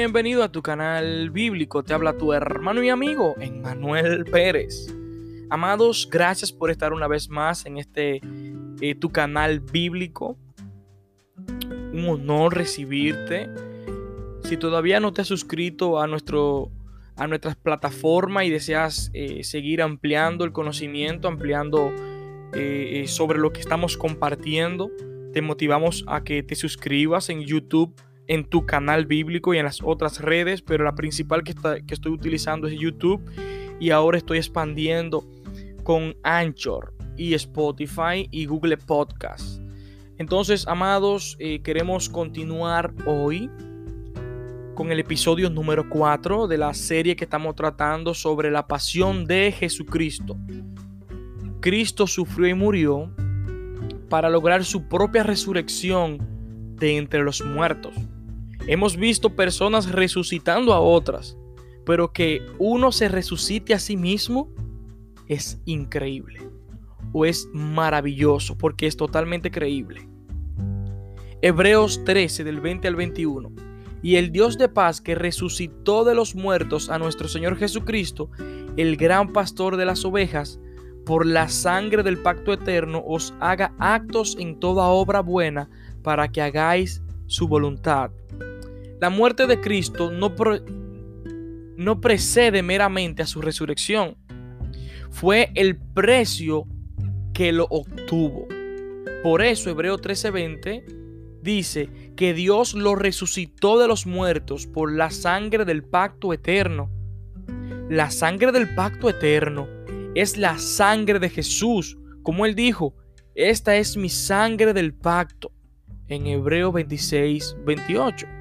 Bienvenido a tu canal bíblico. Te habla tu hermano y amigo, Emmanuel Pérez. Amados, gracias por estar una vez más en este eh, tu canal bíblico. Un honor recibirte. Si todavía no te has suscrito a nuestro a nuestras plataformas y deseas eh, seguir ampliando el conocimiento, ampliando eh, sobre lo que estamos compartiendo, te motivamos a que te suscribas en YouTube en tu canal bíblico y en las otras redes, pero la principal que, que estoy utilizando es YouTube y ahora estoy expandiendo con Anchor y Spotify y Google Podcast. Entonces, amados, eh, queremos continuar hoy con el episodio número 4 de la serie que estamos tratando sobre la pasión de Jesucristo. Cristo sufrió y murió para lograr su propia resurrección de entre los muertos. Hemos visto personas resucitando a otras, pero que uno se resucite a sí mismo es increíble o es maravilloso porque es totalmente creíble. Hebreos 13 del 20 al 21. Y el Dios de paz que resucitó de los muertos a nuestro Señor Jesucristo, el gran pastor de las ovejas, por la sangre del pacto eterno os haga actos en toda obra buena para que hagáis su voluntad la muerte de Cristo no, precede meramente a su resurrección. Fue el precio que lo obtuvo. Por eso Hebreo 13:20 dice que Dios lo resucitó de los muertos por la sangre del pacto eterno. La sangre del pacto eterno es la sangre de Jesús. Como él dijo, esta es mi sangre del pacto. En Hebreo 26, 28.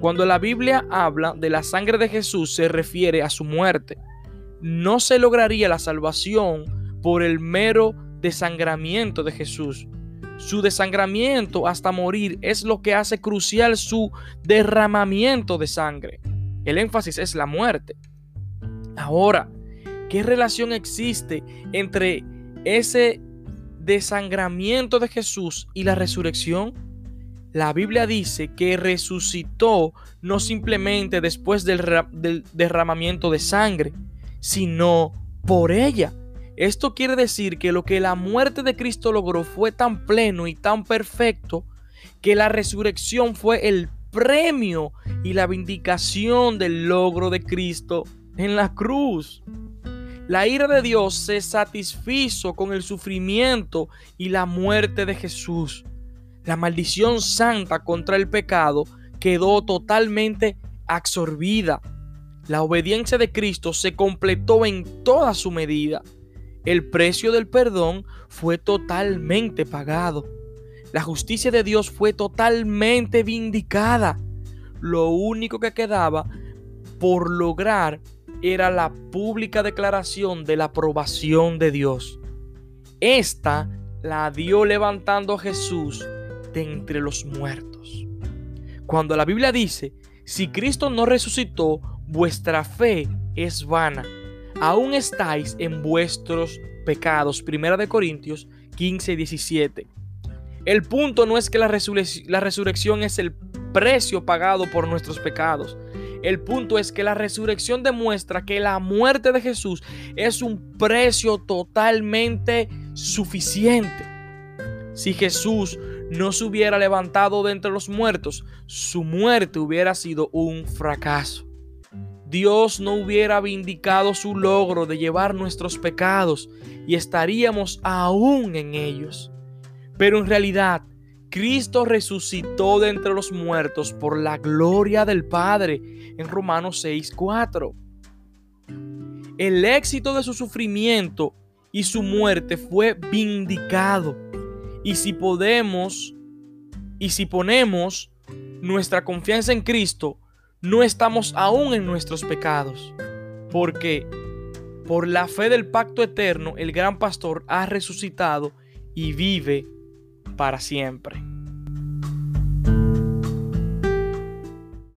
Cuando la Biblia habla de la sangre de Jesús se refiere a su muerte. No se lograría la salvación por el mero desangramiento de Jesús. Su desangramiento hasta morir es lo que hace crucial su derramamiento de sangre. El énfasis es la muerte. Ahora, ¿qué relación existe entre ese desangramiento de Jesús y la resurrección? La Biblia dice que resucitó no simplemente después del, derramamiento de sangre, sino por ella. Esto quiere decir que lo que la muerte de Cristo logró fue tan pleno y tan perfecto que la resurrección fue el premio y la vindicación del logro de Cristo en la cruz. La ira de Dios se satisfizo con el sufrimiento y la muerte de Jesús la maldición santa contra el pecado quedó totalmente absorbida. La obediencia de Cristo se completó en toda su medida. El precio del perdón fue totalmente pagado. La justicia de Dios fue totalmente vindicada. Lo único que quedaba por lograr era la pública declaración de la aprobación de Dios. Esta la dio levantando Jesús entre los muertos. Cuando la Biblia dice, si Cristo no resucitó, vuestra fe es vana. Aún estáis en vuestros pecados. Primera de Corintios 15, 17. El punto no es que la, la resurrección es el precio pagado por nuestros pecados. El punto es que la resurrección demuestra que la muerte de Jesús es un precio totalmente suficiente. Si Jesús no se hubiera levantado de entre los muertos, su muerte hubiera sido un fracaso. Dios no hubiera vindicado su logro de llevar nuestros pecados y estaríamos aún en ellos. Pero en realidad, Cristo resucitó de entre los muertos por la gloria del Padre en Romanos 6:4. El éxito de su sufrimiento y su muerte fue vindicado y si podemos y si ponemos nuestra confianza en Cristo, no estamos aún en nuestros pecados. Porque por la fe del pacto eterno, el gran pastor ha resucitado y vive para siempre.